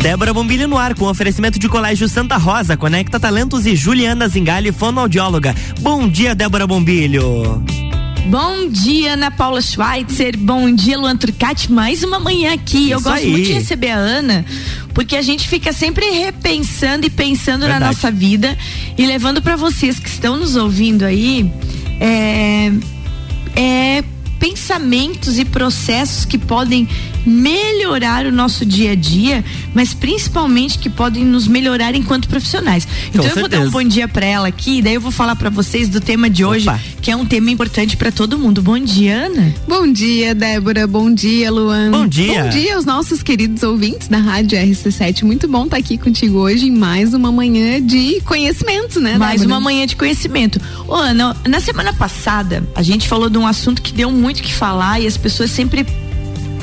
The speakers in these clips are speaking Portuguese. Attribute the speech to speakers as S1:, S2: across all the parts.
S1: Débora Bombilho no ar com oferecimento de Colégio Santa Rosa, Conecta Talentos e Juliana Zingali, fonoaudióloga. Bom dia, Débora Bombilho.
S2: Bom dia, Ana Paula Schweitzer. Bom dia, Luan Turcati. Mais uma manhã aqui. Isso Eu gosto aí. muito de receber a Ana, porque a gente fica sempre repensando e pensando Verdade. na nossa vida e levando para vocês que estão nos ouvindo aí. É, é pensamentos e processos que podem melhorar o nosso dia a dia, mas principalmente que podem nos melhorar enquanto profissionais. Então Com eu certeza. vou dar um bom dia para ela aqui, daí eu vou falar para vocês do tema de hoje, Opa. que é um tema importante para todo mundo. Bom dia, Ana.
S3: Bom dia, Débora. Bom dia, Luan.
S1: Bom dia.
S3: Bom dia aos nossos queridos ouvintes da Rádio RC7. Muito bom estar tá aqui contigo hoje em mais uma manhã de conhecimento, né?
S2: Mais
S3: Débora?
S2: uma manhã de conhecimento. Ô, Ana, na semana passada a gente falou de um assunto que deu muito que falar e as pessoas sempre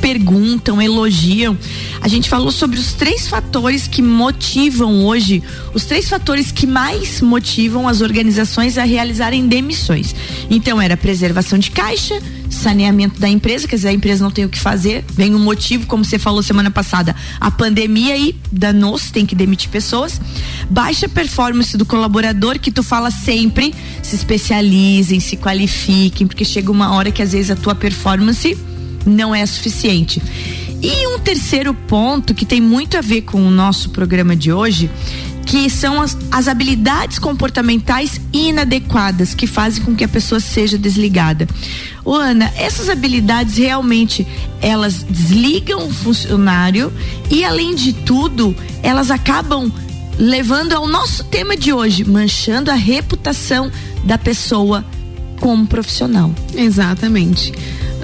S2: perguntam, elogiam. A gente falou sobre os três fatores que motivam hoje, os três fatores que mais motivam as organizações a realizarem demissões. Então era preservação de caixa, saneamento da empresa, quer dizer, a empresa não tem o que fazer, vem um motivo, como você falou semana passada, a pandemia e danou-se, tem que demitir pessoas. Baixa performance do colaborador, que tu fala sempre, se especializem, se qualifiquem, porque chega uma hora que às vezes a tua performance não é suficiente. E um terceiro ponto que tem muito a ver com o nosso programa de hoje, que são as, as habilidades comportamentais inadequadas que fazem com que a pessoa seja desligada. Ô, Ana, essas habilidades realmente elas desligam o funcionário e além de tudo, elas acabam levando ao nosso tema de hoje, manchando a reputação da pessoa como profissional.
S3: Exatamente.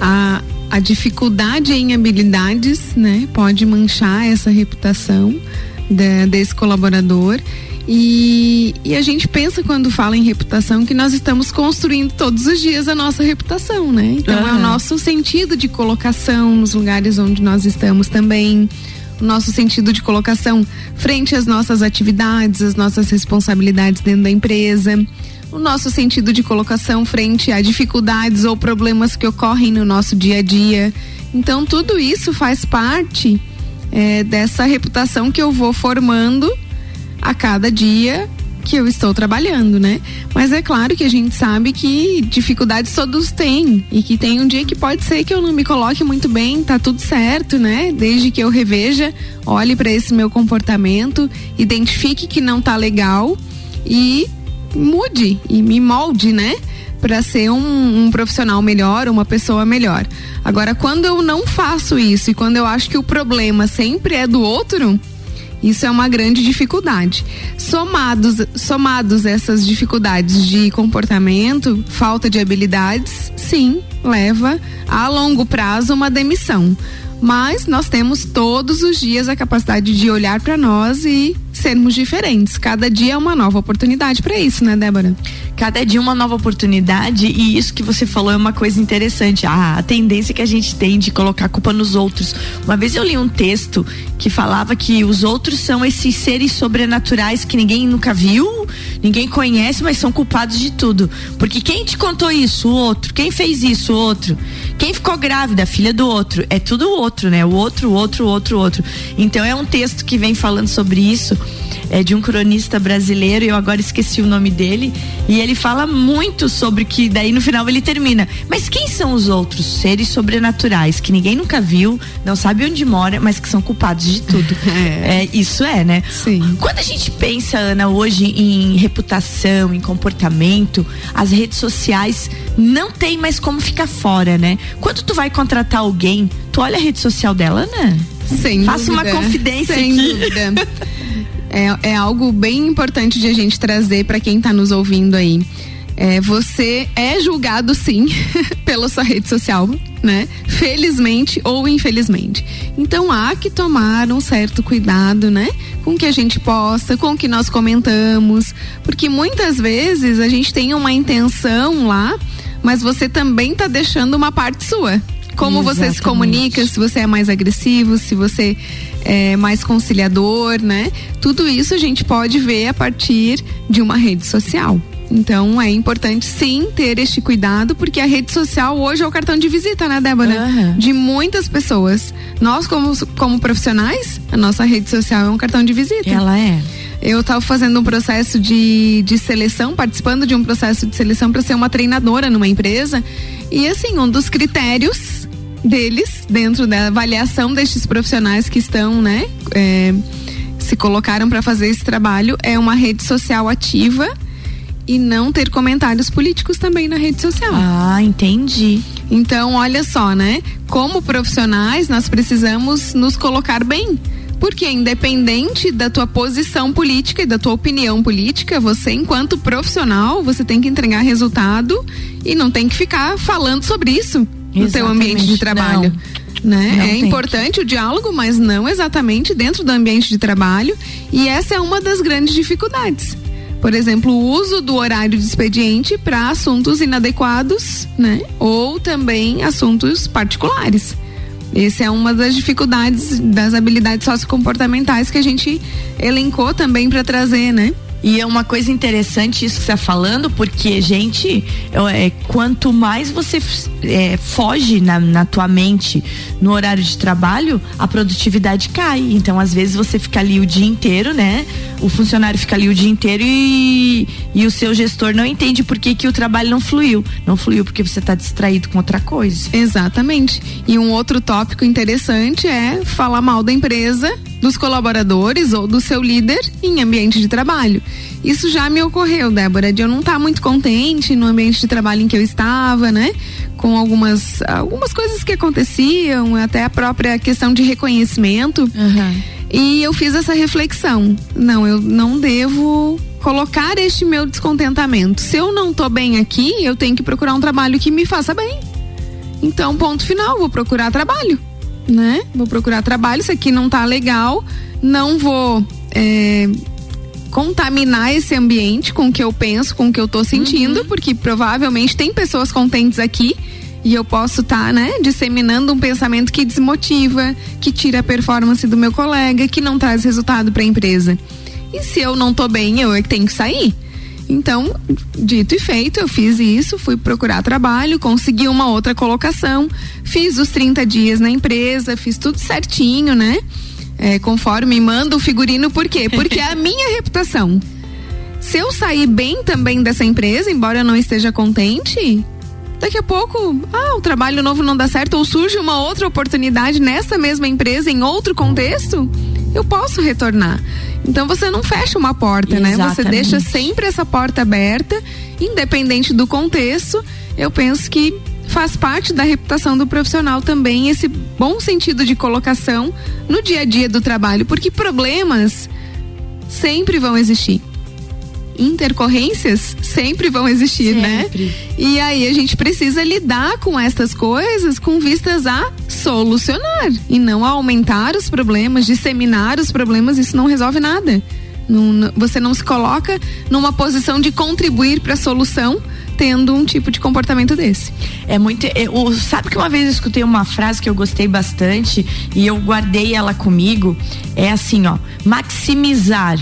S3: A, a dificuldade em habilidades, né, pode manchar essa reputação de, desse colaborador. E, e, a gente pensa quando fala em reputação que nós estamos construindo todos os dias a nossa reputação, né? Então uhum. é o nosso sentido de colocação nos lugares onde nós estamos também, o nosso sentido de colocação frente às nossas atividades, às nossas responsabilidades dentro da empresa o nosso sentido de colocação frente a dificuldades ou problemas que ocorrem no nosso dia a dia. Então, tudo isso faz parte é, dessa reputação que eu vou formando a cada dia que eu estou trabalhando, né? Mas é claro que a gente sabe que dificuldades todos têm e que tem um dia que pode ser que eu não me coloque muito bem, tá tudo certo, né? Desde que eu reveja, olhe para esse meu comportamento, identifique que não tá legal e mude e me molde, né? Para ser um, um, profissional melhor, uma pessoa melhor. Agora, quando eu não faço isso e quando eu acho que o problema sempre é do outro, isso é uma grande dificuldade. Somados, somados essas dificuldades de comportamento, falta de habilidades, sim, leva a longo prazo uma demissão. Mas nós temos todos os dias a capacidade de olhar para nós e sermos diferentes. Cada dia é uma nova oportunidade para isso, né, Débora?
S2: Cada dia uma nova oportunidade e isso que você falou é uma coisa interessante. a tendência que a gente tem de colocar a culpa nos outros. Uma vez eu li um texto que falava que os outros são esses seres sobrenaturais que ninguém nunca viu, ninguém conhece, mas são culpados de tudo. Porque quem te contou isso? O outro. Quem fez isso? O outro. Quem ficou grávida? Filha do outro. É tudo o outro, né? O outro, o outro, o outro, o outro. Então é um texto que vem falando sobre isso é, de um cronista brasileiro, eu agora esqueci o nome dele, e ele fala muito sobre que daí no final ele termina. Mas quem são os outros seres sobrenaturais que ninguém nunca viu, não sabe onde mora, mas que são culpados de tudo? É. é isso é, né?
S3: Sim.
S2: Quando a gente pensa, Ana, hoje em reputação, em comportamento, as redes sociais não tem mais como ficar fora, né? Quando tu vai contratar alguém, tu olha a rede social dela, né?
S3: Sem
S2: Faça
S3: dúvida.
S2: uma confidência
S3: Sem
S2: aqui.
S3: dúvida. é, é algo bem importante de a gente trazer para quem está nos ouvindo aí. É, você é julgado sim pela sua rede social, né? Felizmente ou infelizmente. Então há que tomar um certo cuidado, né? Com o que a gente posta, com o que nós comentamos, porque muitas vezes a gente tem uma intenção lá, mas você também está deixando uma parte sua. Como Exatamente. você se comunica, se você é mais agressivo, se você é mais conciliador, né? Tudo isso a gente pode ver a partir de uma rede social. Então é importante sim ter este cuidado, porque a rede social hoje é o cartão de visita, né, Débora? Uhum. De muitas pessoas. Nós, como, como profissionais, a nossa rede social é um cartão de visita.
S2: Ela é.
S3: Eu estava fazendo um processo de, de seleção, participando de um processo de seleção para ser uma treinadora numa empresa. E assim, um dos critérios deles, dentro da avaliação destes profissionais que estão, né, é, se colocaram para fazer esse trabalho, é uma rede social ativa e não ter comentários políticos também na rede social.
S2: Ah, entendi.
S3: Então, olha só, né? Como profissionais, nós precisamos nos colocar bem. Porque independente da tua posição política e da tua opinião política, você enquanto profissional, você tem que entregar resultado e não tem que ficar falando sobre isso Exatamente. no teu ambiente de trabalho. Não. Né? é importante que. o diálogo, mas não exatamente dentro do ambiente de trabalho, e essa é uma das grandes dificuldades por exemplo, o uso do horário de expediente para assuntos inadequados, né? Ou também assuntos particulares. Essa é uma das dificuldades das habilidades sociocomportamentais que a gente elencou também para trazer, né?
S2: E é uma coisa interessante isso que você está falando, porque, gente, é, quanto mais você é, foge na, na tua mente no horário de trabalho, a produtividade cai. Então, às vezes, você fica ali o dia inteiro, né? O funcionário fica ali o dia inteiro e, e o seu gestor não entende por que, que o trabalho não fluiu. Não fluiu porque você está distraído com outra coisa.
S3: Exatamente. E um outro tópico interessante é falar mal da empresa dos colaboradores ou do seu líder em ambiente de trabalho. Isso já me ocorreu, Débora, de eu não estar tá muito contente no ambiente de trabalho em que eu estava, né? Com algumas, algumas coisas que aconteciam, até a própria questão de reconhecimento. Uhum. E eu fiz essa reflexão. Não, eu não devo colocar este meu descontentamento. Se eu não tô bem aqui, eu tenho que procurar um trabalho que me faça bem. Então, ponto final, vou procurar trabalho né? Vou procurar trabalho, isso aqui não tá legal, não vou é, contaminar esse ambiente com o que eu penso, com o que eu tô sentindo, uhum. porque provavelmente tem pessoas contentes aqui e eu posso estar, tá, né, disseminando um pensamento que desmotiva, que tira a performance do meu colega, que não traz resultado para a empresa. E se eu não tô bem, eu é que tenho que sair. Então, dito e feito, eu fiz isso, fui procurar trabalho, consegui uma outra colocação, fiz os 30 dias na empresa, fiz tudo certinho, né? É, conforme manda o figurino, por quê? Porque é a minha reputação. Se eu sair bem também dessa empresa, embora eu não esteja contente, daqui a pouco, ah, o trabalho novo não dá certo, ou surge uma outra oportunidade nessa mesma empresa, em outro contexto, eu posso retornar. Então você não fecha uma porta, Exatamente. né? Você deixa sempre essa porta aberta, independente do contexto. Eu penso que faz parte da reputação do profissional também esse bom sentido de colocação no dia a dia do trabalho, porque problemas sempre vão existir intercorrências sempre vão existir, né? sempre. né? E aí a gente precisa lidar com essas coisas com vistas a solucionar e não a aumentar os problemas, disseminar os problemas, isso não resolve nada. Não, você não se coloca numa posição de contribuir para a solução tendo um tipo de comportamento desse.
S2: É muito. Eu, sabe que uma vez eu escutei uma frase que eu gostei bastante e eu guardei ela comigo? É assim, ó: maximizar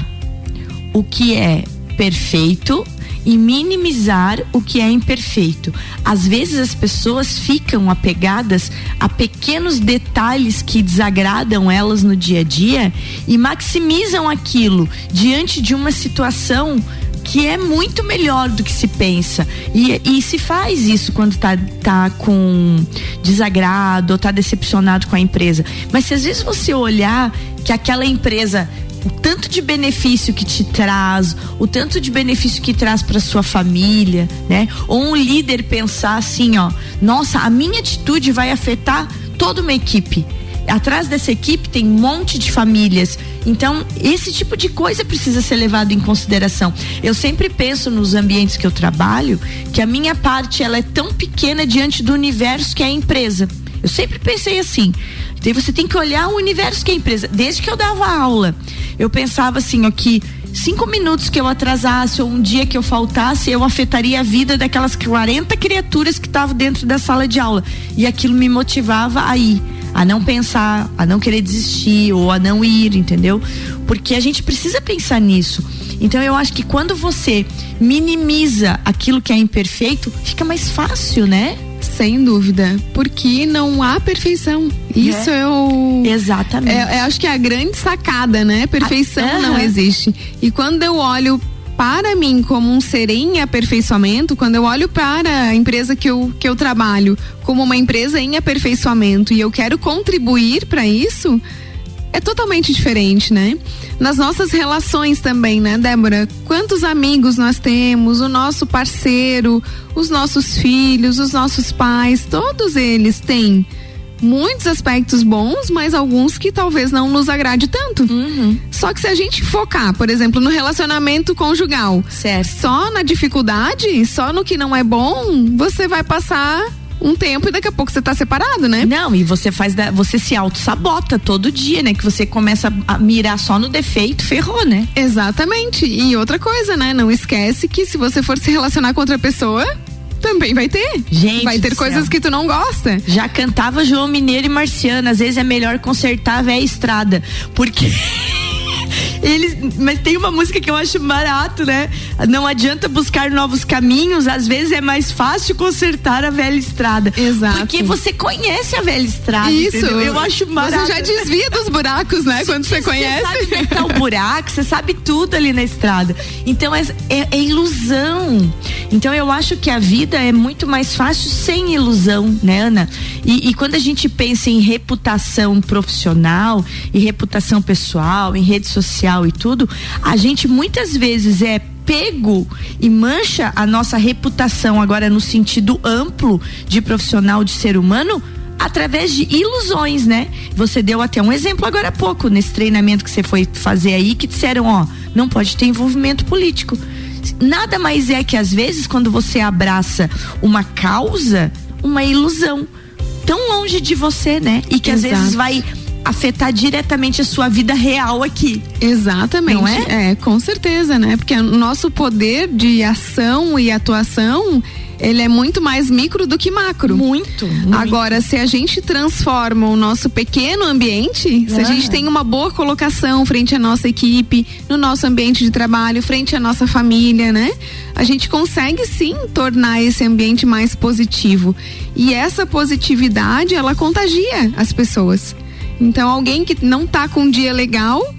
S2: o que é perfeito e minimizar o que é imperfeito. Às vezes as pessoas ficam apegadas a pequenos detalhes que desagradam elas no dia a dia e maximizam aquilo diante de uma situação que é muito melhor do que se pensa. E, e se faz isso quando tá, tá com desagrado ou tá decepcionado com a empresa. Mas se às vezes você olhar que aquela empresa o tanto de benefício que te traz, o tanto de benefício que traz para sua família, né? Ou um líder pensar assim, ó, nossa, a minha atitude vai afetar toda uma equipe. Atrás dessa equipe tem um monte de famílias. Então, esse tipo de coisa precisa ser levado em consideração. Eu sempre penso nos ambientes que eu trabalho que a minha parte ela é tão pequena diante do universo que é a empresa. Eu sempre pensei assim. Daí você tem que olhar o universo que é a empresa. Desde que eu dava aula, eu pensava assim, ó, que cinco minutos que eu atrasasse ou um dia que eu faltasse, eu afetaria a vida daquelas 40 criaturas que estavam dentro da sala de aula. E aquilo me motivava a ir a não pensar, a não querer desistir ou a não ir, entendeu? Porque a gente precisa pensar nisso. Então eu acho que quando você minimiza aquilo que é imperfeito, fica mais fácil, né?
S3: Sem dúvida, porque não há perfeição. Isso é, é o.
S2: Exatamente.
S3: É, acho que é a grande sacada, né? Perfeição ah, não existe. E quando eu olho para mim como um ser em aperfeiçoamento, quando eu olho para a empresa que eu, que eu trabalho como uma empresa em aperfeiçoamento e eu quero contribuir para isso, é totalmente diferente, né? Nas nossas relações também, né, Débora? Quantos amigos nós temos, o nosso parceiro, os nossos filhos, os nossos pais, todos eles têm muitos aspectos bons, mas alguns que talvez não nos agrade tanto. Uhum. Só que se a gente focar, por exemplo, no relacionamento conjugal,
S2: certo.
S3: só na dificuldade, só no que não é bom, você vai passar um tempo e daqui a pouco você tá separado, né?
S2: Não, e você faz da, você se auto-sabota todo dia, né? Que você começa a mirar só no defeito, ferrou, né?
S3: Exatamente. E outra coisa, né? Não esquece que se você for se relacionar com outra pessoa, também vai ter.
S2: Gente.
S3: Vai ter coisas
S2: céu.
S3: que tu não gosta.
S2: Já cantava João Mineiro e Marciano. Às vezes é melhor consertar a velha estrada. Porque. Eles, mas tem uma música que eu acho barato, né? Não adianta buscar novos caminhos, às vezes é mais fácil consertar a velha estrada.
S3: Exato.
S2: Porque você conhece a velha estrada.
S3: Isso.
S2: Entendeu? Eu acho barato.
S3: Você já desvia dos buracos, né? Quando você conhece.
S2: Você sabe tá o buraco, você sabe tudo ali na estrada. Então é, é, é ilusão. Então eu acho que a vida é muito mais fácil sem ilusão, né, Ana? E, e quando a gente pensa em reputação profissional e reputação pessoal, em rede social, e tudo, a gente muitas vezes é pego e mancha a nossa reputação agora no sentido amplo de profissional de ser humano através de ilusões, né? Você deu até um exemplo agora há pouco nesse treinamento que você foi fazer aí que disseram, ó, não pode ter envolvimento político. Nada mais é que às vezes quando você abraça uma causa, uma ilusão tão longe de você, né? E que Exato. às vezes vai afetar diretamente a sua vida real aqui.
S3: Exatamente.
S2: Não é?
S3: É, com certeza, né? Porque o nosso poder de ação e atuação ele é muito mais micro do que macro.
S2: Muito. muito.
S3: Agora, se a gente transforma o nosso pequeno ambiente, se a gente tem uma boa colocação frente à nossa equipe, no nosso ambiente de trabalho, frente à nossa família, né? A gente consegue sim tornar esse ambiente mais positivo. E essa positividade, ela contagia as pessoas. Então, alguém que não tá com um dia legal,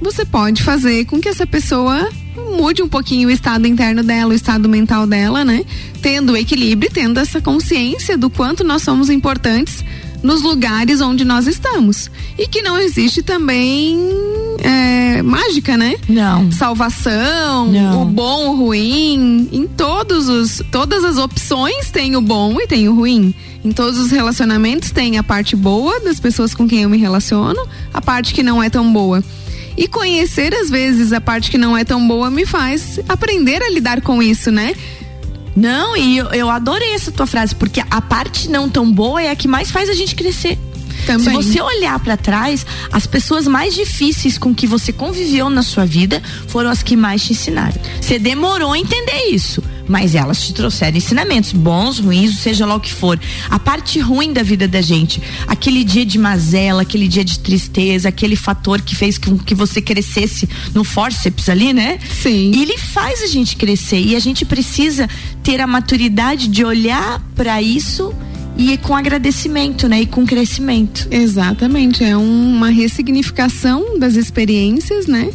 S3: você pode fazer com que essa pessoa mude um pouquinho o estado interno dela, o estado mental dela, né? Tendo equilíbrio, tendo essa consciência do quanto nós somos importantes nos lugares onde nós estamos. E que não existe também é, mágica, né?
S2: Não.
S3: Salvação,
S2: não.
S3: o bom, o ruim. Em todos os, todas as opções tem o bom e tem o ruim. Em todos os relacionamentos tem a parte boa das pessoas com quem eu me relaciono, a parte que não é tão boa. E conhecer, às vezes, a parte que não é tão boa me faz aprender a lidar com isso, né?
S2: Não, e eu, eu adorei essa tua frase, porque a parte não tão boa é a que mais faz a gente crescer.
S3: Também.
S2: Se você olhar para trás, as pessoas mais difíceis com que você conviveu na sua vida foram as que mais te ensinaram. Você demorou a entender isso, mas elas te trouxeram ensinamentos, bons, ruins, seja lá o que for. A parte ruim da vida da gente, aquele dia de mazela, aquele dia de tristeza, aquele fator que fez com que você crescesse no forceps ali, né?
S3: Sim.
S2: Ele faz a gente crescer e a gente precisa ter a maturidade de olhar para isso e com agradecimento, né? E com crescimento.
S3: Exatamente, é uma ressignificação das experiências, né?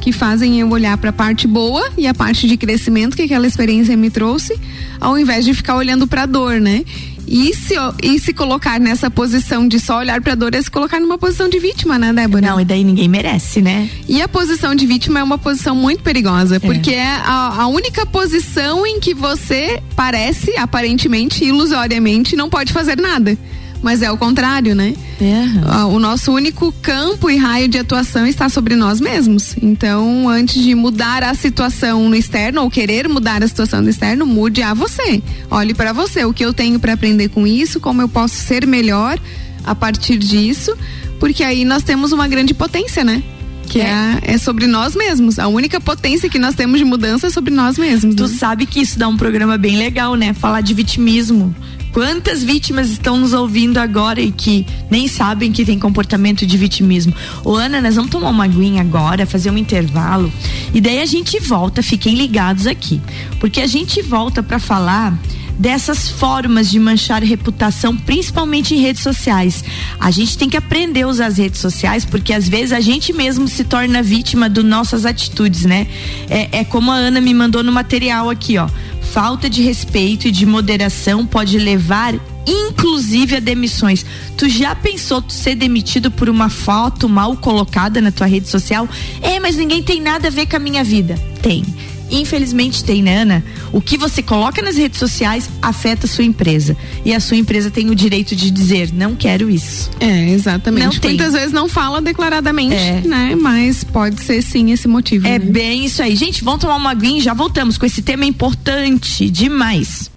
S3: Que fazem eu olhar para a parte boa e a parte de crescimento que aquela experiência me trouxe, ao invés de ficar olhando para a dor, né? E se, e se colocar nessa posição de só olhar pra dor é se colocar numa posição de vítima, né, Débora?
S2: Não, e daí ninguém merece, né?
S3: E a posição de vítima é uma posição muito perigosa, é. porque é a, a única posição em que você parece, aparentemente, ilusoriamente, não pode fazer nada mas é o contrário, né?
S2: É.
S3: O nosso único campo e raio de atuação está sobre nós mesmos. Então, antes de mudar a situação no externo ou querer mudar a situação no externo, mude a você. Olhe para você, o que eu tenho para aprender com isso, como eu posso ser melhor a partir disso, porque aí nós temos uma grande potência, né? que é. é. sobre nós mesmos. A única potência que nós temos de mudança é sobre nós mesmos.
S2: Tu
S3: né?
S2: sabe que isso dá um programa bem legal, né? Falar de vitimismo Quantas vítimas estão nos ouvindo agora e que nem sabem que tem comportamento de vitimismo? Ô, Ana, nós vamos tomar uma aguinha agora, fazer um intervalo e daí a gente volta, fiquem ligados aqui, porque a gente volta para falar dessas formas de manchar reputação, principalmente em redes sociais. A gente tem que aprender a usar as redes sociais, porque às vezes a gente mesmo se torna vítima das nossas atitudes, né? É, é como a Ana me mandou no material aqui, ó. Falta de respeito e de moderação pode levar inclusive a demissões. Tu já pensou tu ser demitido por uma foto mal colocada na tua rede social? É, mas ninguém tem nada a ver com a minha vida. Tem Infelizmente tem, né, Ana? O que você coloca nas redes sociais afeta a sua empresa. E a sua empresa tem o direito de dizer, não quero isso.
S3: É, exatamente. Não Muitas vezes não fala declaradamente, é. né? Mas pode ser sim esse motivo.
S2: É
S3: né?
S2: bem isso aí. Gente, vamos tomar uma aguinha e já voltamos com esse tema importante demais.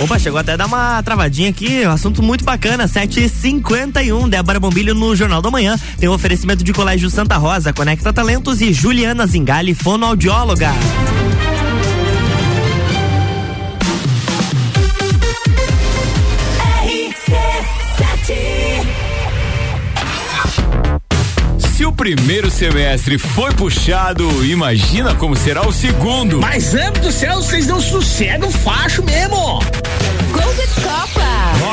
S1: Opa, chegou até a dar uma travadinha aqui, um assunto muito bacana, 7h51, Débora Bombilho no Jornal da Manhã, tem um oferecimento de Colégio Santa Rosa, Conecta Talentos e Juliana Zingali, fonoaudióloga.
S4: Se o primeiro semestre foi puxado, imagina como será o segundo.
S5: Mas, amo do céu, vocês não sossegam facho mesmo.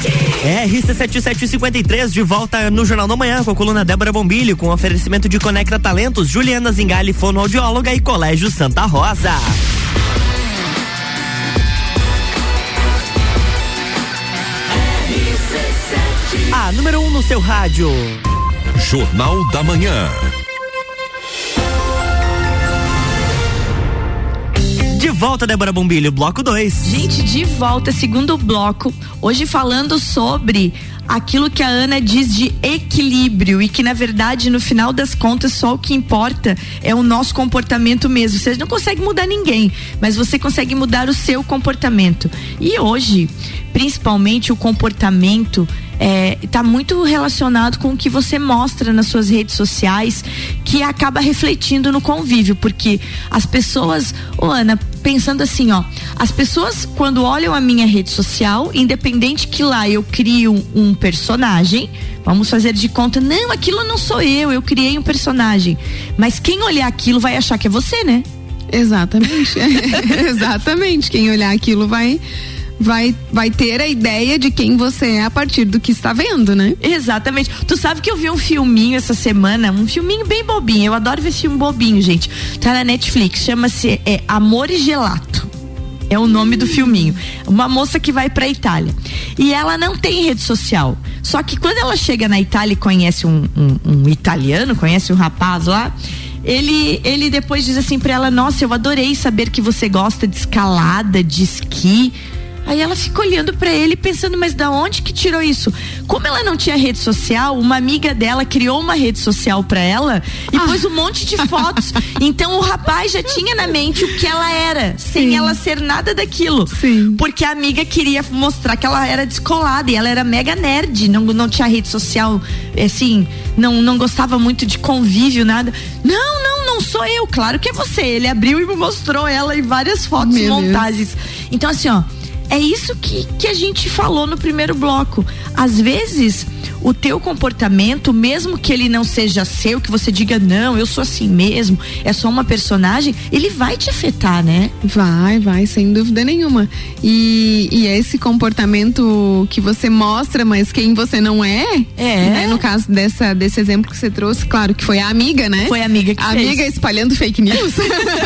S1: RC7753 de volta no Jornal da Manhã com a coluna Débora Bombilho, com oferecimento de Conecta Talentos, Juliana Zingali, fonoaudióloga e Colégio Santa Rosa. A número 1 um no seu rádio.
S4: Jornal da Manhã.
S1: De volta, Débora Bombilho, bloco 2.
S2: Gente, de volta, segundo bloco. Hoje falando sobre aquilo que a Ana diz de equilíbrio e que na verdade no final das contas só o que importa é o nosso comportamento mesmo. Você não consegue mudar ninguém, mas você consegue mudar o seu comportamento. E hoje, principalmente o comportamento está é, muito relacionado com o que você mostra nas suas redes sociais, que acaba refletindo no convívio, porque as pessoas, ô Ana, pensando assim, ó, as pessoas quando olham a minha rede social, independente que lá eu crio um personagem, vamos fazer de conta, não, aquilo não sou eu, eu criei um personagem, mas quem olhar aquilo vai achar que é você, né?
S3: Exatamente, exatamente. Quem olhar aquilo vai vai, vai ter a ideia de quem você é a partir do que está vendo, né?
S2: Exatamente. Tu sabe que eu vi um filminho essa semana, um filminho bem bobinho. Eu adoro ver filme bobinho, gente. Tá na Netflix, chama-se é, Amor e Gelato. É o nome do filminho. Uma moça que vai pra Itália. E ela não tem rede social. Só que quando ela chega na Itália e conhece um, um, um italiano, conhece um rapaz lá, ele, ele depois diz assim pra ela: Nossa, eu adorei saber que você gosta de escalada, de esqui Aí ela fica olhando para ele pensando, mas da onde que tirou isso? Como ela não tinha rede social, uma amiga dela criou uma rede social para ela e ah. pôs um monte de fotos. então o rapaz já tinha na mente o que ela era, sem Sim. ela ser nada daquilo.
S3: Sim.
S2: Porque a amiga queria mostrar que ela era descolada e ela era mega nerd, não, não tinha rede social, assim, não, não gostava muito de convívio, nada. Não, não, não sou eu, claro que é você. Ele abriu e me mostrou ela em várias fotos, Meu montagens. Deus. Então, assim, ó é isso que, que a gente falou no primeiro bloco. Às vezes, o teu comportamento, mesmo que ele não seja seu, que você diga, não, eu sou assim mesmo, é só uma personagem, ele vai te afetar, né?
S3: Vai, vai, sem dúvida nenhuma. E, e esse comportamento que você mostra, mas quem você não é,
S2: é.
S3: Né? no caso dessa, desse exemplo que você trouxe, claro que foi a amiga, né?
S2: Foi a amiga que
S3: A
S2: fez.
S3: amiga espalhando fake news.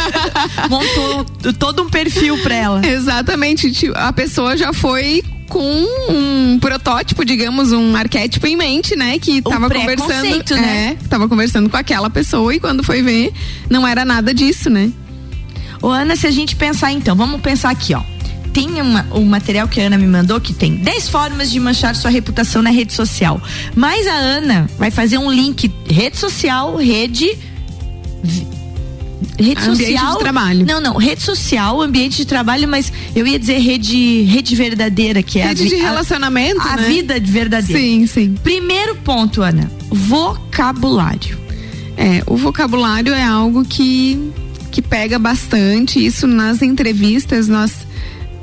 S2: Montou todo um perfil pra ela.
S3: Exatamente. Tipo, a pessoa já foi com um protótipo, digamos, um arquétipo em mente, né? Que tava conversando.
S2: Né?
S3: É, tava conversando com aquela pessoa e quando foi ver, não era nada disso, né?
S2: Ô, Ana, se a gente pensar então, vamos pensar aqui, ó. Tem uma, um material que a Ana me mandou que tem 10 formas de manchar sua reputação na rede social. Mas a Ana vai fazer um link rede social, rede rede
S3: ambiente
S2: social.
S3: de trabalho.
S2: Não, não, rede social, ambiente de trabalho, mas eu ia dizer rede, rede verdadeira, que é
S3: rede
S2: a,
S3: de relacionamento,
S2: a,
S3: né?
S2: a vida verdadeira.
S3: Sim, sim.
S2: Primeiro ponto, Ana, vocabulário.
S3: É, o vocabulário é algo que que pega bastante. Isso nas entrevistas nós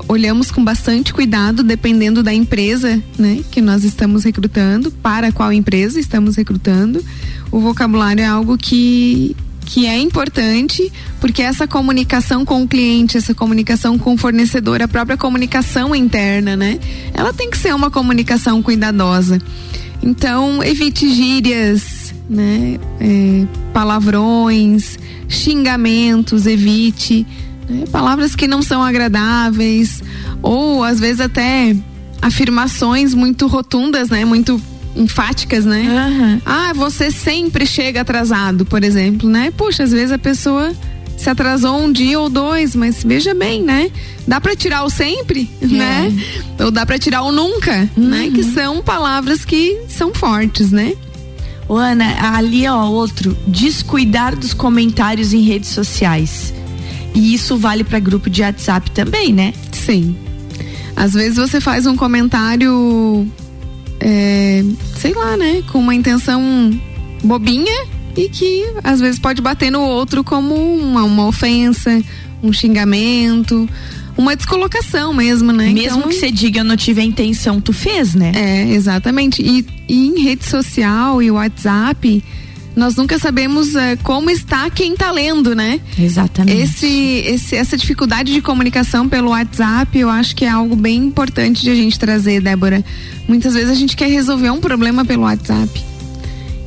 S3: olhamos com bastante cuidado, dependendo da empresa, né, que nós estamos recrutando, para qual empresa estamos recrutando. O vocabulário é algo que que é importante, porque essa comunicação com o cliente, essa comunicação com o fornecedor, a própria comunicação interna, né? Ela tem que ser uma comunicação cuidadosa. Então, evite gírias, né? É, palavrões, xingamentos, evite. Né? Palavras que não são agradáveis, ou às vezes até afirmações muito rotundas, né? Muito enfáticas, né?
S2: Uhum.
S3: Ah, você sempre chega atrasado, por exemplo, né? Puxa, às vezes a pessoa se atrasou um dia ou dois, mas veja bem, né? Dá para tirar o sempre, é. né? Ou dá para tirar o nunca, uhum. né? Que são palavras que são fortes, né?
S2: Ô Ana, ali ó, outro, descuidar dos comentários em redes sociais. E isso vale para grupo de WhatsApp também, né?
S3: Sim. Às vezes você faz um comentário é, sei lá, né, com uma intenção bobinha e que às vezes pode bater no outro como uma, uma ofensa, um xingamento, uma descolocação mesmo, né?
S2: Mesmo então, que você diga eu não tive a intenção, tu fez, né?
S3: É, exatamente. E, e em rede social e WhatsApp, nós nunca sabemos é, como está quem está lendo, né?
S2: Exatamente.
S3: Esse, esse, essa dificuldade de comunicação pelo WhatsApp, eu acho que é algo bem importante de a gente trazer, Débora. Muitas vezes a gente quer resolver um problema pelo WhatsApp.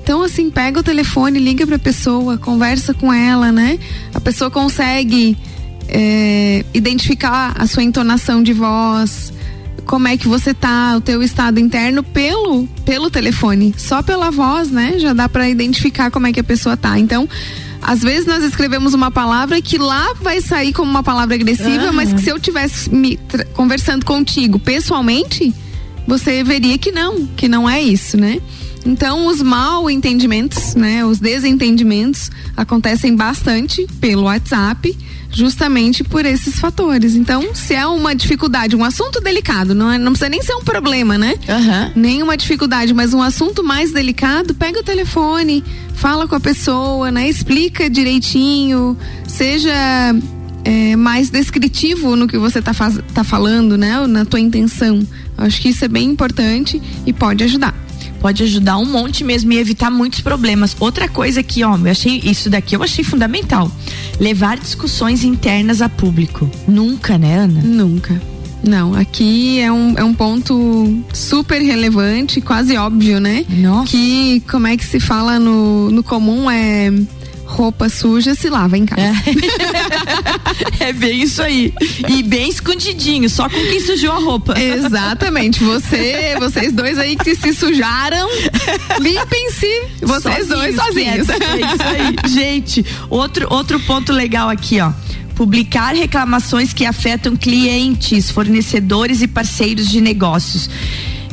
S3: Então, assim, pega o telefone, liga para a pessoa, conversa com ela, né? A pessoa consegue é, identificar a sua entonação de voz, como é que você tá, o teu estado interno pelo pelo telefone. Só pela voz, né? Já dá para identificar como é que a pessoa tá. Então, às vezes nós escrevemos uma palavra que lá vai sair como uma palavra agressiva, mas que se eu tivesse me conversando contigo pessoalmente, você veria que não, que não é isso, né? Então, os mal entendimentos, né, os desentendimentos acontecem bastante pelo WhatsApp justamente por esses fatores. Então, se é uma dificuldade, um assunto delicado, não, é, não precisa nem ser um problema, né?
S2: Uhum.
S3: Nem uma dificuldade, mas um assunto mais delicado, pega o telefone, fala com a pessoa, né? Explica direitinho, seja é, mais descritivo no que você está tá falando, né? Na tua intenção. Acho que isso é bem importante e pode ajudar
S2: pode ajudar um monte mesmo e evitar muitos problemas. Outra coisa que, ó, eu achei isso daqui eu achei fundamental. Levar discussões internas a público. Nunca, né, Ana?
S3: Nunca. Não, aqui é um, é um ponto super relevante, quase óbvio, né?
S2: Nossa.
S3: Que, como é que se fala no, no comum, é roupa suja se lava em casa.
S2: É. é bem isso aí. E bem escondidinho, só com quem sujou a roupa.
S3: Exatamente. Você, vocês dois aí que se sujaram, limpem-se. Vocês sozinhos, dois sozinhos.
S2: É, é isso aí. Gente, outro, outro ponto legal aqui, ó publicar reclamações que afetam clientes, fornecedores e parceiros de negócios.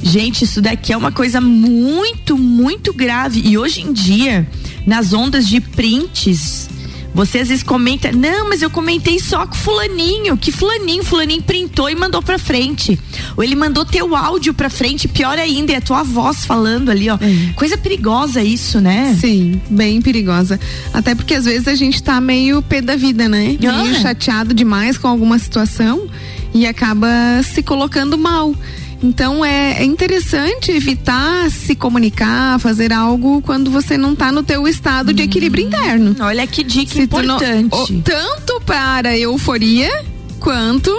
S2: Gente, isso daqui é uma coisa muito, muito grave. E hoje em dia, nas ondas de prints, você às vezes comenta, não, mas eu comentei só com fulaninho, que fulaninho, fulaninho printou e mandou pra frente. Ou ele mandou teu áudio pra frente, pior ainda, é a tua voz falando ali, ó.
S3: É.
S2: Coisa perigosa isso, né?
S3: Sim, bem perigosa. Até porque às vezes a gente tá meio pé da vida, né?
S2: Ah.
S3: Meio chateado demais com alguma situação e acaba se colocando mal. Então é, é interessante evitar se comunicar, fazer algo quando você não tá no teu estado de equilíbrio interno.
S2: Olha que dica
S3: Se não-
S2: importante.
S3: o- tanto para euforia quanto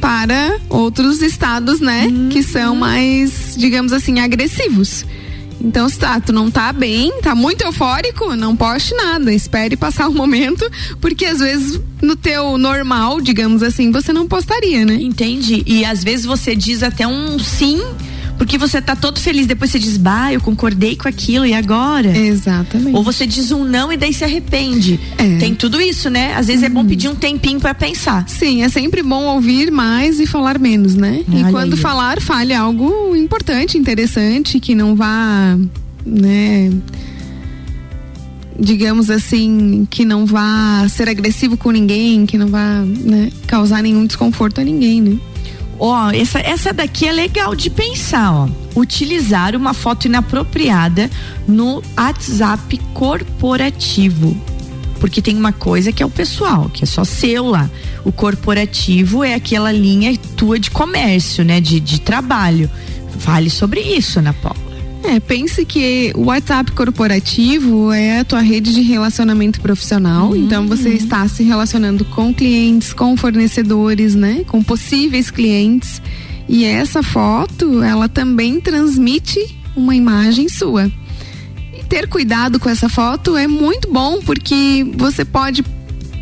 S3: para outros estados, né? Que são mais, digamos assim, agressivos. Então, se tá, tu não tá bem, tá muito eufórico, não poste nada. Espere passar o momento, porque às vezes no teu normal, digamos assim, você não postaria, né?
S2: Entendi. E às vezes você diz até um sim, porque você tá todo feliz. Depois você diz, bah, eu concordei com aquilo, e agora?
S3: Exatamente.
S2: Ou você diz um não e daí se arrepende.
S3: É.
S2: Tem tudo isso, né? Às vezes é bom pedir um tempinho pra pensar.
S3: Sim, é sempre bom ouvir mais e falar menos, né?
S2: Olha
S3: e quando
S2: aí.
S3: falar, fale algo importante, interessante, que não vá, né? Digamos assim, que não vá ser agressivo com ninguém, que não vá né, causar nenhum desconforto a ninguém, né?
S2: Ó, essa, essa daqui é legal de pensar, ó. Utilizar uma foto inapropriada no WhatsApp corporativo. Porque tem uma coisa que é o pessoal, que é só seu lá. O corporativo é aquela linha tua de comércio, né? De, de trabalho. Fale sobre isso, Ana Paula.
S3: É, pense que o WhatsApp corporativo é a tua rede de relacionamento profissional. Então você está se relacionando com clientes, com fornecedores, né? Com possíveis clientes. E essa foto, ela também transmite uma imagem sua. E ter cuidado com essa foto é muito bom porque você pode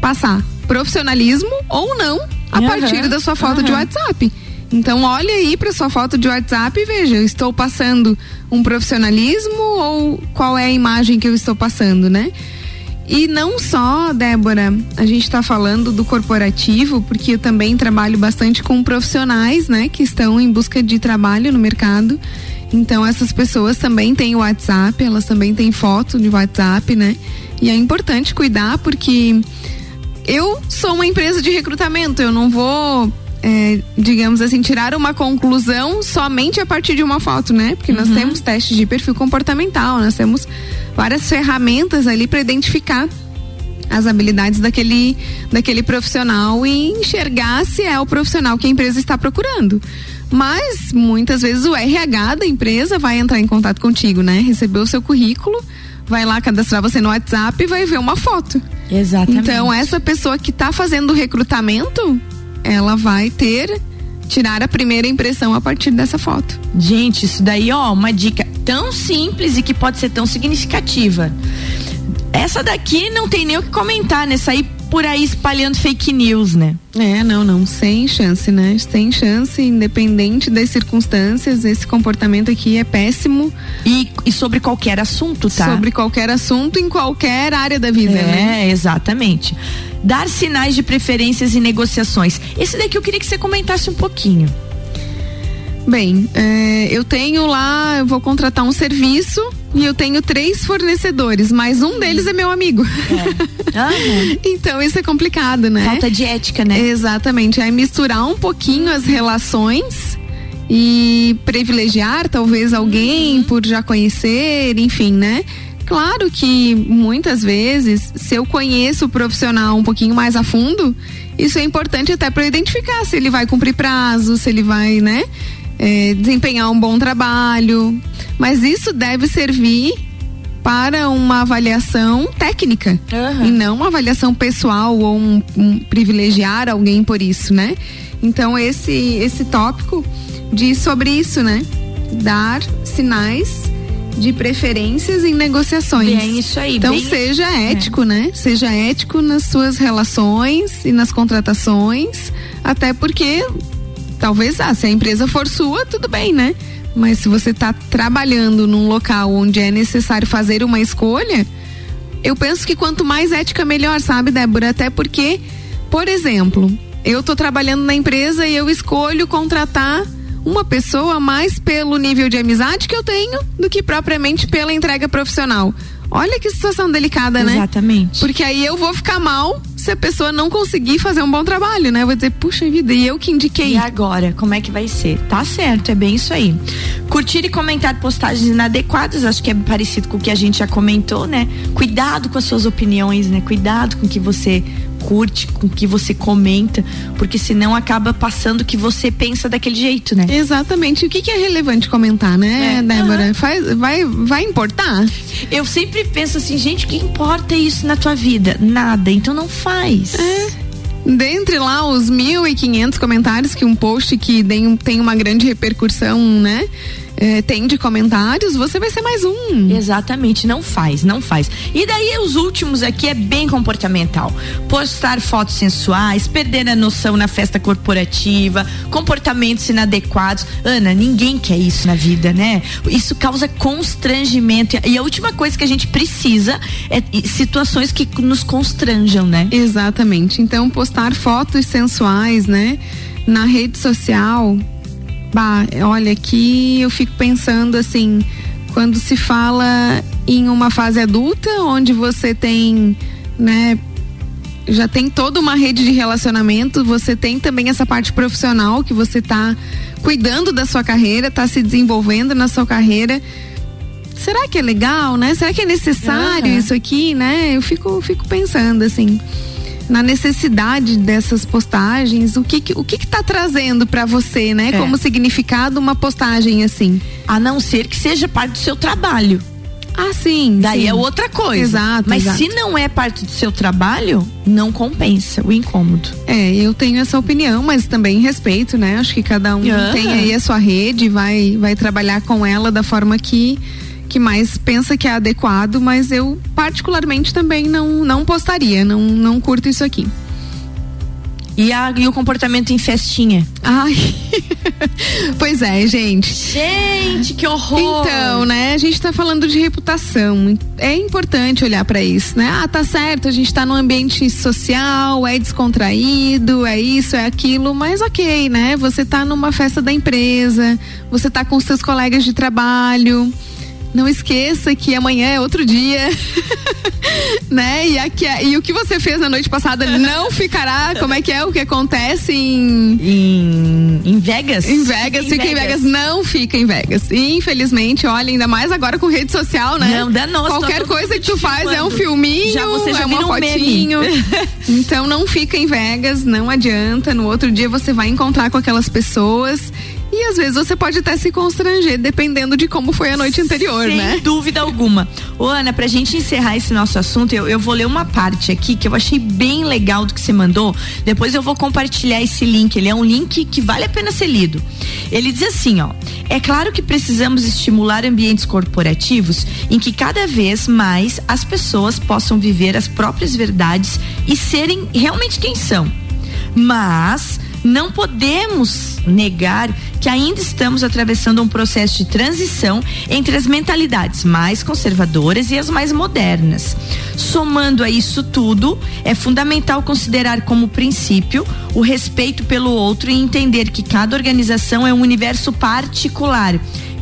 S3: passar profissionalismo ou não a
S2: Aham,
S3: partir da sua foto de
S2: aham.
S3: WhatsApp. Então olhe aí para sua foto de WhatsApp e veja, eu estou passando um profissionalismo ou qual é a imagem que eu estou passando, né? E não só, Débora, a gente está falando do corporativo, porque eu também trabalho bastante com profissionais, né, que estão em busca de trabalho no mercado. Então essas pessoas também têm WhatsApp, elas também têm foto de WhatsApp, né? E é importante cuidar porque eu sou uma empresa de recrutamento, eu não vou, é, digamos assim, tirar uma conclusão somente a partir de uma foto, né? Porque nós temos testes de perfil comportamental, nós temos várias ferramentas ali para identificar as habilidades daquele, daquele profissional e enxergar se é o profissional que a empresa está procurando. Mas muitas vezes o RH da empresa vai entrar em contato contigo, né? Receber o seu currículo, vai lá cadastrar você no WhatsApp e vai ver uma foto.
S2: Exatamente.
S3: Então, essa pessoa que está fazendo o recrutamento, ela vai ter tirar a primeira impressão a partir dessa foto.
S2: Gente, isso daí, ó, uma dica tão simples e que pode ser tão significativa. Essa daqui não tem nem o que comentar, né? Sair por aí espalhando fake news, né?
S3: É, não, não, sem chance, né? Sem chance, independente das circunstâncias, esse comportamento aqui é péssimo
S2: E, e sobre qualquer assunto, tá?
S3: sobre qualquer assunto em qualquer área da vida,
S2: é,
S3: né?
S2: exatamente. Dar sinais de preferências e negociações. Esse daqui eu queria que você comentasse um pouquinho.
S3: Bem, é, eu tenho lá, eu vou contratar um serviço e eu tenho três fornecedores, mas um deles é meu amigo.
S2: Aham.
S3: então isso é complicado, né?
S2: Falta de ética, né?
S3: Exatamente, é misturar um pouquinho as relações e privilegiar talvez alguém por já conhecer, enfim, né? Claro que muitas vezes, se eu conheço o profissional um pouquinho mais a fundo, isso é importante até para identificar se ele vai cumprir prazo, se ele vai, né, eh, desempenhar um bom trabalho. Mas isso deve servir para uma avaliação técnica
S2: Aham.
S3: e não uma avaliação pessoal ou um, um privilegiar alguém por isso, né? Então esse esse tópico diz sobre isso, né? Dar sinais de preferências em negociações.
S2: Bem isso aí,
S3: Então
S2: bem-
S3: seja ético, né? Seja ético nas suas relações e nas contratações, até porque talvez ah, se a empresa for sua, tudo bem, né? Mas se você está trabalhando num local onde é necessário fazer uma escolha, eu penso que quanto mais ética melhor, sabe, Débora? Até porque Por exemplo, eu tô trabalhando na empresa e eu escolho contratar uma pessoa mais pelo nível de amizade que eu tenho do que propriamente pela entrega profissional. Olha que situação delicada, né?
S2: Exatamente.
S3: Porque aí eu vou ficar mal se a pessoa não conseguir fazer um bom trabalho, né? Eu vou dizer, puxa vida, e eu que indiquei.
S2: E agora, como é que vai ser? Tá certo, é bem isso aí. Curtir e comentar postagens inadequadas, acho que é parecido com o que a gente já comentou, né? Cuidado com as suas opiniões, né? Cuidado com o que você curte, com o que você comenta, porque senão acaba passando o que você pensa daquele jeito, né?
S3: Exatamente. O que, que é relevante comentar, né,
S2: É.
S3: Débora?
S2: Aham.
S3: Faz, vai, vai importar?
S2: Eu sempre penso assim, gente, o que importa isso na tua vida? Nada, então não faz.
S3: Dentre lá os 1.500 comentários que um post que tem, tem uma grande repercussão, né? Eh, tem de comentários, você vai ser mais um.
S2: Exatamente, não faz, não faz. E daí os últimos aqui é bem comportamental. Postar fotos sensuais, perder a noção na festa corporativa, comportamentos inadequados. Ana, ninguém quer isso na vida, né? Isso causa constrangimento. E a última coisa que a gente precisa é situações que nos constranjam, né?
S3: Exatamente. Então, postar fotos sensuais, né? Na rede social. Bah, olha, aqui eu fico pensando assim, quando se fala em uma fase adulta, onde você tem, né? Já tem toda uma rede de relacionamento, você tem também essa parte profissional que você tá cuidando da sua carreira, tá se desenvolvendo na sua carreira. Será que é legal, né? Será que é necessário
S2: Aham.
S3: isso aqui, né? Eu fico, fico pensando assim na necessidade dessas postagens, o que que- o que, que tá trazendo para você, né?
S2: É.
S3: Como significado uma postagem assim.
S2: A não ser que seja parte do seu trabalho.
S3: Ah, sim.
S2: Daí
S3: sim.
S2: é outra coisa.
S3: Exato,
S2: Mas
S3: exato.
S2: se não é parte do seu trabalho, não compensa o incômodo.
S3: É, eu tenho essa opinião, mas também respeito, né? Acho que cada um tem aí a sua rede, vai vai trabalhar com ela da forma que que mais pensa que é adequado, mas eu particularmente também não não postaria, não não curto isso aqui.
S2: E, a- e o comportamento em festinha?
S3: Ai. pois é, gente.
S2: Gente, que horror!
S3: Então, né, a gente tá falando de reputação. É importante olhar pra isso, né? Ah, tá certo, a gente tá num ambiente social, é descontraído, é isso, é aquilo, mas ok, né? Você tá numa festa da empresa, você tá com seus colegas de trabalho. Não esqueça que amanhã é outro dia. né? E, aqui, e o que você fez na noite passada não ficará. Como é que é o que acontece em.
S2: Em, em Vegas?
S3: Em Vegas, fica em Vegas, não fica em Vegas. E, infelizmente, olha, ainda mais agora com rede social, né?
S2: Não, danou,
S3: Qualquer
S2: todo
S3: coisa que tu faz é um
S2: filmando.
S3: filminho,
S2: Já você já
S3: é uma
S2: um meme.
S3: fotinho. então não fica em Vegas, não adianta. No outro dia você vai encontrar com aquelas pessoas. E às vezes você pode até se constranger, dependendo de como foi a noite anterior,
S2: Sem
S3: né?
S2: dúvida alguma. Ô, Ana, pra gente encerrar esse nosso assunto, eu, eu vou ler uma parte aqui que eu achei bem legal do que você mandou. Depois eu vou compartilhar esse link. Ele é um link que vale a pena ser lido. Ele diz assim, ó. É claro que precisamos estimular ambientes corporativos em que cada vez mais as pessoas possam viver as próprias verdades e serem realmente quem são. Mas não podemos negar que ainda estamos atravessando um processo de transição entre as mentalidades mais conservadoras e as mais modernas. Somando a isso tudo, é fundamental considerar como princípio o respeito pelo outro e entender que cada organização é um universo particular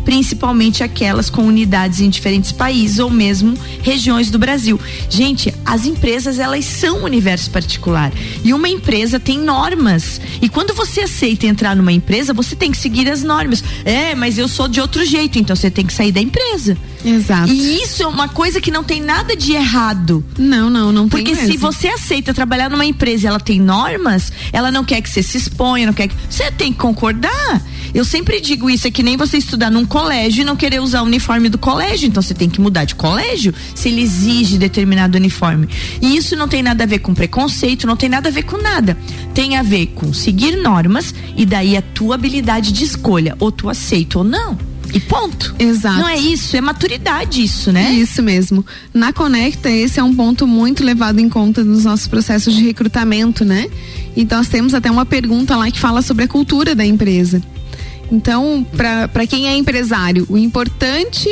S2: principalmente aquelas com unidades em diferentes países ou mesmo regiões do Brasil. Gente, as empresas elas são um universo particular e uma empresa tem normas e quando você aceita entrar numa empresa você tem que seguir as normas. É, mas eu sou de outro jeito, então você tem que sair da empresa.
S3: Exato.
S2: E isso é uma coisa que não tem nada de errado.
S3: Não, não, não tem
S2: Porque se você aceita trabalhar numa empresa e ela tem normas, ela não quer que você se exponha, não quer que. Você tem que concordar. Eu sempre digo isso, é que nem você estudar num colégio e não querer usar o uniforme do colégio. Então você tem que mudar de colégio se ele exige determinado uniforme. E isso não tem nada a ver com preconceito, não tem nada a ver com nada. Tem a ver com seguir normas e daí a tua habilidade de escolha. Ou tu aceita ou não. E ponto.
S3: Exato.
S2: Não é isso, é maturidade isso, né?
S3: Isso mesmo. Na Conecta, esse é um ponto muito levado em conta nos nossos processos de recrutamento, né? E nós temos até uma pergunta lá que fala sobre a cultura da empresa. Então, para quem é empresário, o importante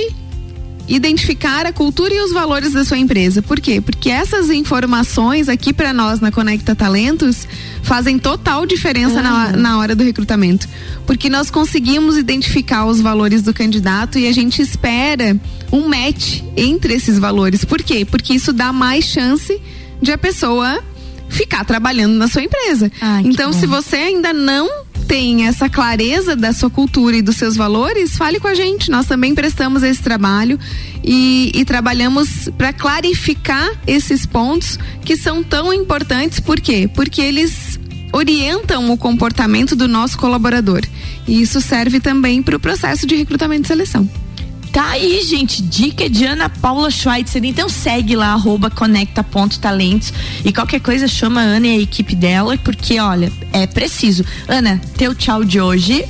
S3: identificar a cultura e os valores da sua empresa. Por quê? Porque essas informações aqui para nós na Conecta Talentos fazem total diferença uhum. na, na hora do recrutamento. Porque nós conseguimos identificar os valores do candidato e a gente espera um match entre esses valores. Por quê? Porque isso dá mais chance de a pessoa ficar trabalhando na sua empresa. Ai, então, se você ainda não tem essa clareza da sua cultura e dos seus valores, fale com a gente. Nós também prestamos esse trabalho e, e trabalhamos para clarificar esses pontos que são tão importantes. Por quê? Porque eles orientam o comportamento do nosso colaborador. E isso serve também para o processo de recrutamento e seleção.
S2: Tá aí, gente. Dica de Ana Paula Schweitzer. Então segue lá, arroba conecta.talentos. E qualquer coisa chama a Ana e a equipe dela, porque, olha, é preciso. Ana, teu tchau de hoje.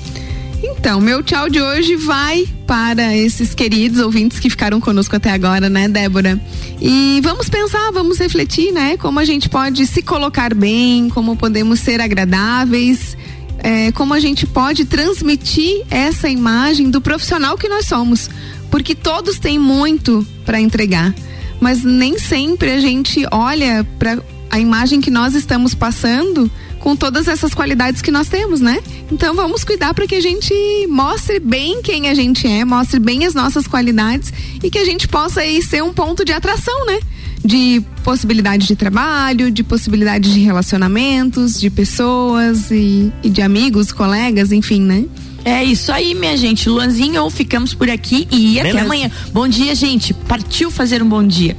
S3: Então, meu tchau de hoje vai para esses queridos ouvintes que ficaram conosco até agora, né, Débora? E vamos pensar, vamos refletir, né? Como a gente pode se colocar bem, como podemos ser agradáveis, é, como a gente pode transmitir essa imagem do profissional que nós somos porque todos têm muito para entregar, mas nem sempre a gente olha para a imagem que nós estamos passando com todas essas qualidades que nós temos, né? Então vamos cuidar para que a gente mostre bem quem a gente é, mostre bem as nossas qualidades e que a gente possa aí ser um ponto de atração, né? De possibilidades de trabalho, de possibilidades de relacionamentos, de pessoas e, e de amigos, colegas, enfim, né?
S2: É isso aí, minha gente. Luanzinho, ficamos por aqui e Beleza. até amanhã. Bom dia, gente. Partiu fazer um bom dia.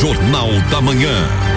S6: Jornal da Manhã.